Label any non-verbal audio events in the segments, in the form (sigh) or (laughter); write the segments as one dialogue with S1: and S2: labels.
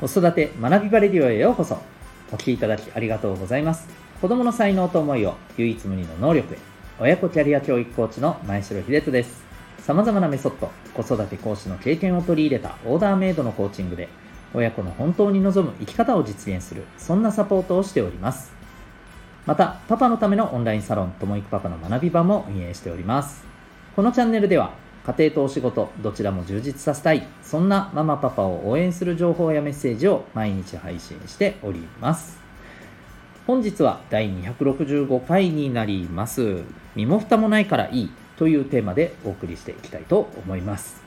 S1: 子育て学びバレディオへようこそ。お聞きいただきありがとうございます。子供の才能と思いを唯一無二の能力へ。親子キャリア教育コーチの前城秀人です。様々なメソッド子育て講師の経験を取り入れたオーダーメイドのコーチングで親子の本当に望む生き方を実現するそんなサポートをしております。またパパのためのオンラインサロンともいくパパの学び場も運営しております。このチャンネルでは家庭とお仕事どちらも充実させたい。そんなママパパを応援する情報やメッセージを毎日配信しております。本日は第265回になります。身も蓋もないからいいというテーマでお送りしていきたいと思います。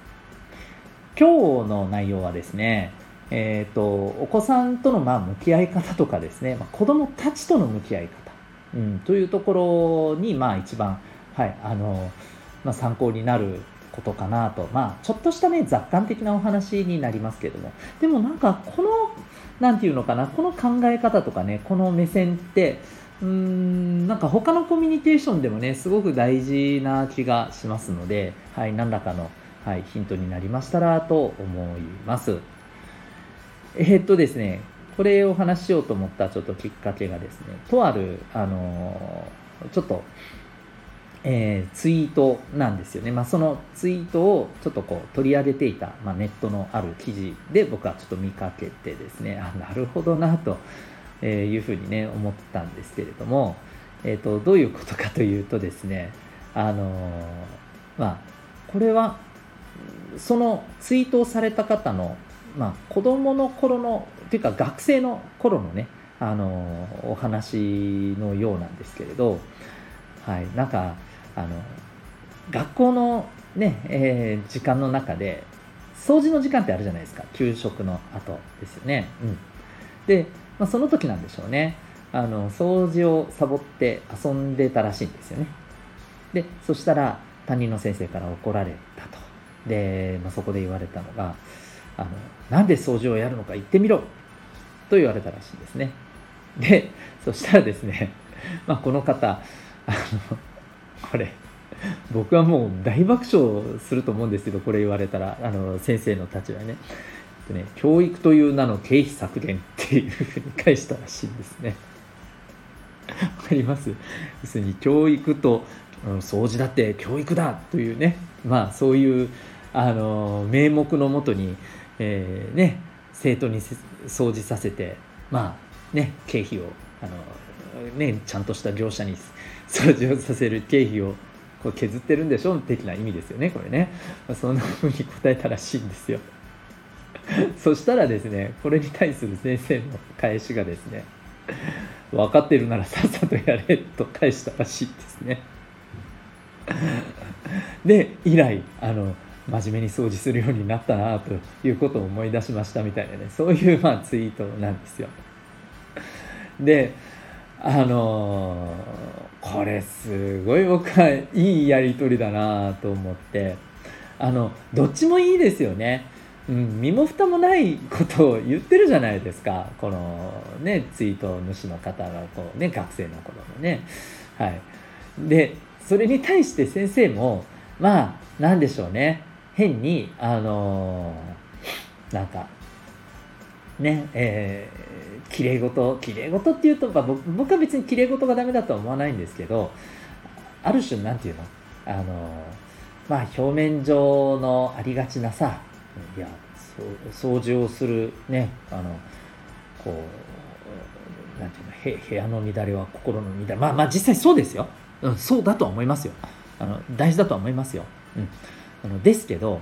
S1: 今日の内容はですねえーと、お子さんとのまあ向き合い方とかですね、まあ、子供たちとの向き合い方、うん、というところにまあ一番、はいあのまあ、参考になることかなと、まあ、ちょっとしたね、雑感的なお話になりますけども、でもなんか、この、なんていうのかな、この考え方とかね、この目線って、うーん、なんか他のコミュニケーションでもね、すごく大事な気がしますので、はい、何らかの、はい、ヒントになりましたらと思います。えー、っとですね、これをお話ししようと思ったちょっときっかけがですね、とある、あのちょっと、えー、ツイートなんですよね。まあ、そのツイートをちょっとこう取り上げていた、まあ、ネットのある記事で僕はちょっと見かけてですね、あ、なるほどなというふうにね、思ったんですけれども、え、ー、と、どういうことかというとですね、あのー、まあ、これは、そのツイートをされた方の、まあ、子供の頃の、というか学生の頃のね、あのお話のようなんですけれど、はい、なんか、あの学校のね、えー、時間の中で掃除の時間ってあるじゃないですか。給食の後ですよね、うん、で、まあ、その時なんでしょうね。あの掃除をサボって遊んでたらしいんですよね。でそしたら担任の先生から怒られたと。で、まあ、そこで言われたのがあのなんで掃除をやるのか言ってみろ。と言われたらしいんですね。でそしたらですね、まあ、この方あのこれ僕はもう大爆笑すると思うんですけどこれ言われたらあの先生の立場ね。ね教育という名の経費削減っていうふうに返したらしいんですね。わかります？要するに教育と、うん、掃除だって教育だというね。まあそういうあの名目のもとに、えー、ね生徒に掃除させてまあね経費をあのねちゃんとした業者に掃除をさせる経費をこう削ってるんでしょ的な意味ですよねこれね、まあ、そんな風に答えたらしいんですよ。(laughs) そしたらですねこれに対する先生の返しがですね分かってるならさっさとやれと返したらしいですね。(laughs) で以来あの真面目に掃除するようになったなということを思い出しましたみたいなねそういうまあツイートなんですよ。であのー、これすごい僕はいいやり取りだなと思って。あのどっちもいいですよね、うん、身も蓋もないことを言ってるじゃないですか。このねツイート主の方がこうね学生の頃のね。はい。でそれに対して先生もまあ何でしょうね。変にあのー、なんかねえー、綺麗事綺麗事っていうと、まあ、僕は別に綺麗事がダメだとは思わないんですけどある種なんていうの？あのまあ表面上のありがちなさいや掃除をするねあのこうなんていうの？部屋の乱れは心の乱れ。まあまあ実際そうですよ、うん、そうだとは思いますよ。あの大事だとは思いますよ、うん、あのですけど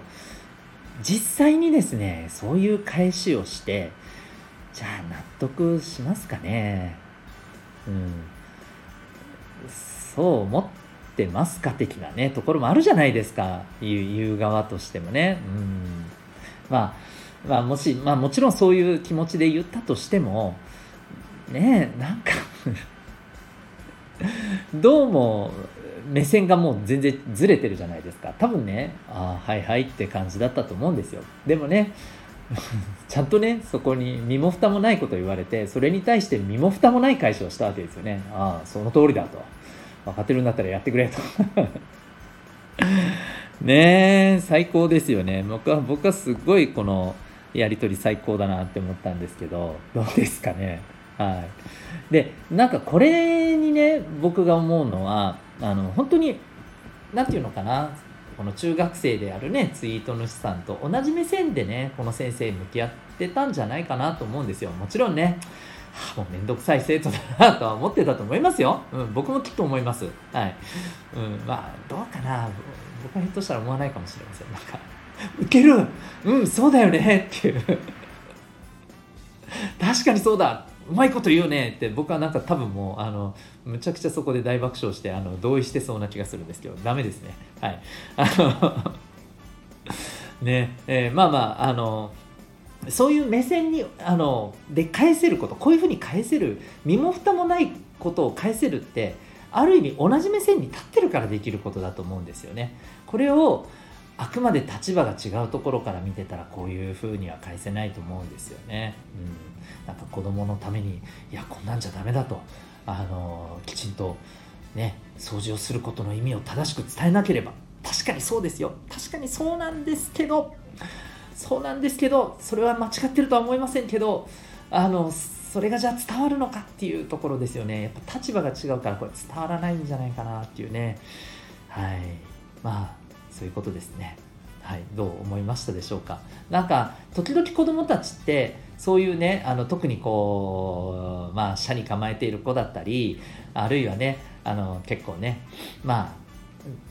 S1: 実際にですねそういう返しをしてじゃあ納得しますかね。うん。そう思ってますか的なねところもあるじゃないですか。言う側としてもね。うん。まあまあもしまあもちろんそういう気持ちで言ったとしてもねえなんか (laughs) どうも目線がもう全然ずれてるじゃないですか。多分ねああはいはいって感じだったと思うんですよ。でもね (laughs) ちゃんとねそこに身も蓋もないこと言われてそれに対して身も蓋もない返しをしたわけですよね。ああその通りだと。分かってるんだったらやってくれと。(laughs) ねえ最高ですよね。僕は僕はすごいこのやり取り最高だなって思ったんですけどどうですかね。はい。でなんかこれにね僕が思うのはあの本当に何て言うのかなこの中学生であるねツイート主さんと同じ目線でねこの先生向き合ってたんじゃないかなと思うんですよもちろんねはあ、もうめんどくさい生徒だなとは思ってたと思いますよ。うん、僕もきっと思います。はい。うん、まあ、どうかな。僕はひょっとしたら思わないかもしれません。なんか、ウケるうん、そうだよねっていう。確かにそうだうまいこと言うねって僕はなんか多分もうあのむちゃくちゃそこで大爆笑してあの同意してそうな気がするんですけどダメですね。はい。あの (laughs) ねえー、まあまああのそういう目線にあので返せることこういうふうに返せる身も蓋もないことを返せるってある意味同じ目線に立ってるからできることだと思うんですよね。これをあくまで立場が違うところから見てたらこういうふうには返せないと思うんですよね。うん、なんか子供のためにいやこんなんじゃダメだと。あのきちんとね掃除をすることの意味を正しく伝えなければ。確かにそうですよ。確かにそうなんですけど。そうなんですけどそれは間違ってるとは思いませんけどあのそれがじゃあ伝わるのかっていうところですよね。やっぱ立場が違うからこれ伝わらないんじゃないかなっていうね。はい。まあそういうことですね。はい、どう思いましたでしょうか？なんか時々子どもたちってそういうねあの特にこうまあ社に構えている子だったりあるいはねあの結構ねまあ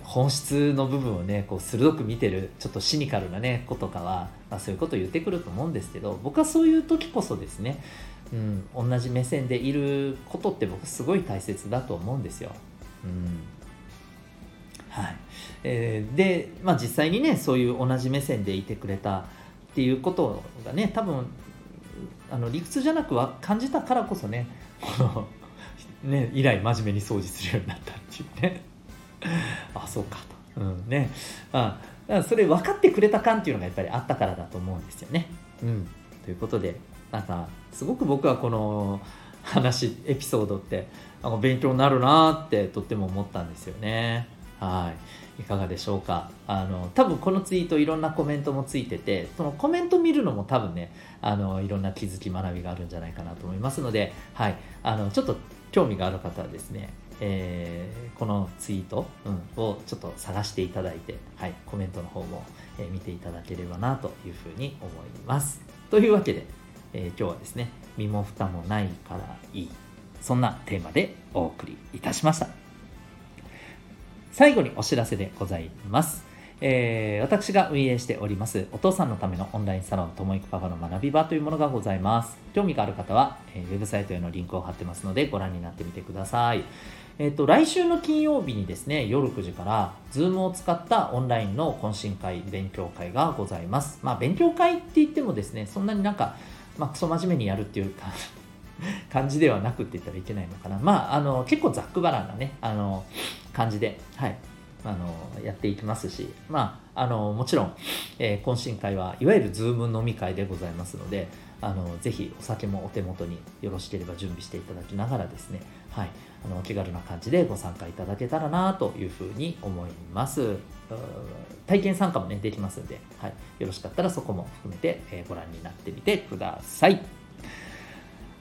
S1: 本質の部分をねこう鋭く見てるちょっとシニカルなね子とかは、まあ、そういうことを言ってくると思うんですけど僕はそういう時こそですね、うん、同じ目線でいることって僕すごい大切だと思うんですよ。うんはいえー、で、まあ、実際にねそういう同じ目線でいてくれたっていうことがね多分あの理屈じゃなくは感じたからこそねこのね以来真面目に掃除するようになったっていうねあそうかと、うんねあ、それ分かってくれた感っていうのがやっぱりあったからだと思うんですよね。うん、ということでなんかすごく僕はこの話エピソードってあの勉強になるなってとっても思ったんですよね。はい。いかがでしょうか。あの、多分このツイートいろんなコメントもついてて、そのコメント見るのも多分ね、あの、いろんな気づき学びがあるんじゃないかなと思いますので、はい。あの、ちょっと興味がある方はですね、えー、このツイート、うん、をちょっと探していただいて、はい、コメントの方も、えー、見ていただければなというふうに思います。というわけで、えー、今日はですね、身も蓋もないからいい。そんなテーマでお送りいたしました。最後にお知らせでございます。えー、私が運営しておりますお父さんのためのオンラインサロンともいくパパの学び場というものがございます。興味がある方は、えー、ウェブサイトへのリンクを貼ってますのでご覧になってみてください。えっ、と、来週の金曜日にですね、夜9時から Zoom を使ったオンラインの懇親会、勉強会がございます。まあ、勉強会って言ってもですね、そんなになんか、まあ、クソ真面目にやるっていうか感じではなくって言ったらいけないのかな。まあ、あの、結構ざっくばらんなね、あの、感じで、はい、あの、やっていきますし、まあ、あの、もちろん、えー、懇親会はいわゆるズーム飲み会でございますので、あの、ぜひお酒もお手元によろしければ準備していただきながらですね、はい、あの、お気軽な感じでご参加いただけたらなというふうに思います。体験参加もね、できますので、はい、よろしかったらそこも含めて、えー、ご覧になってみてください。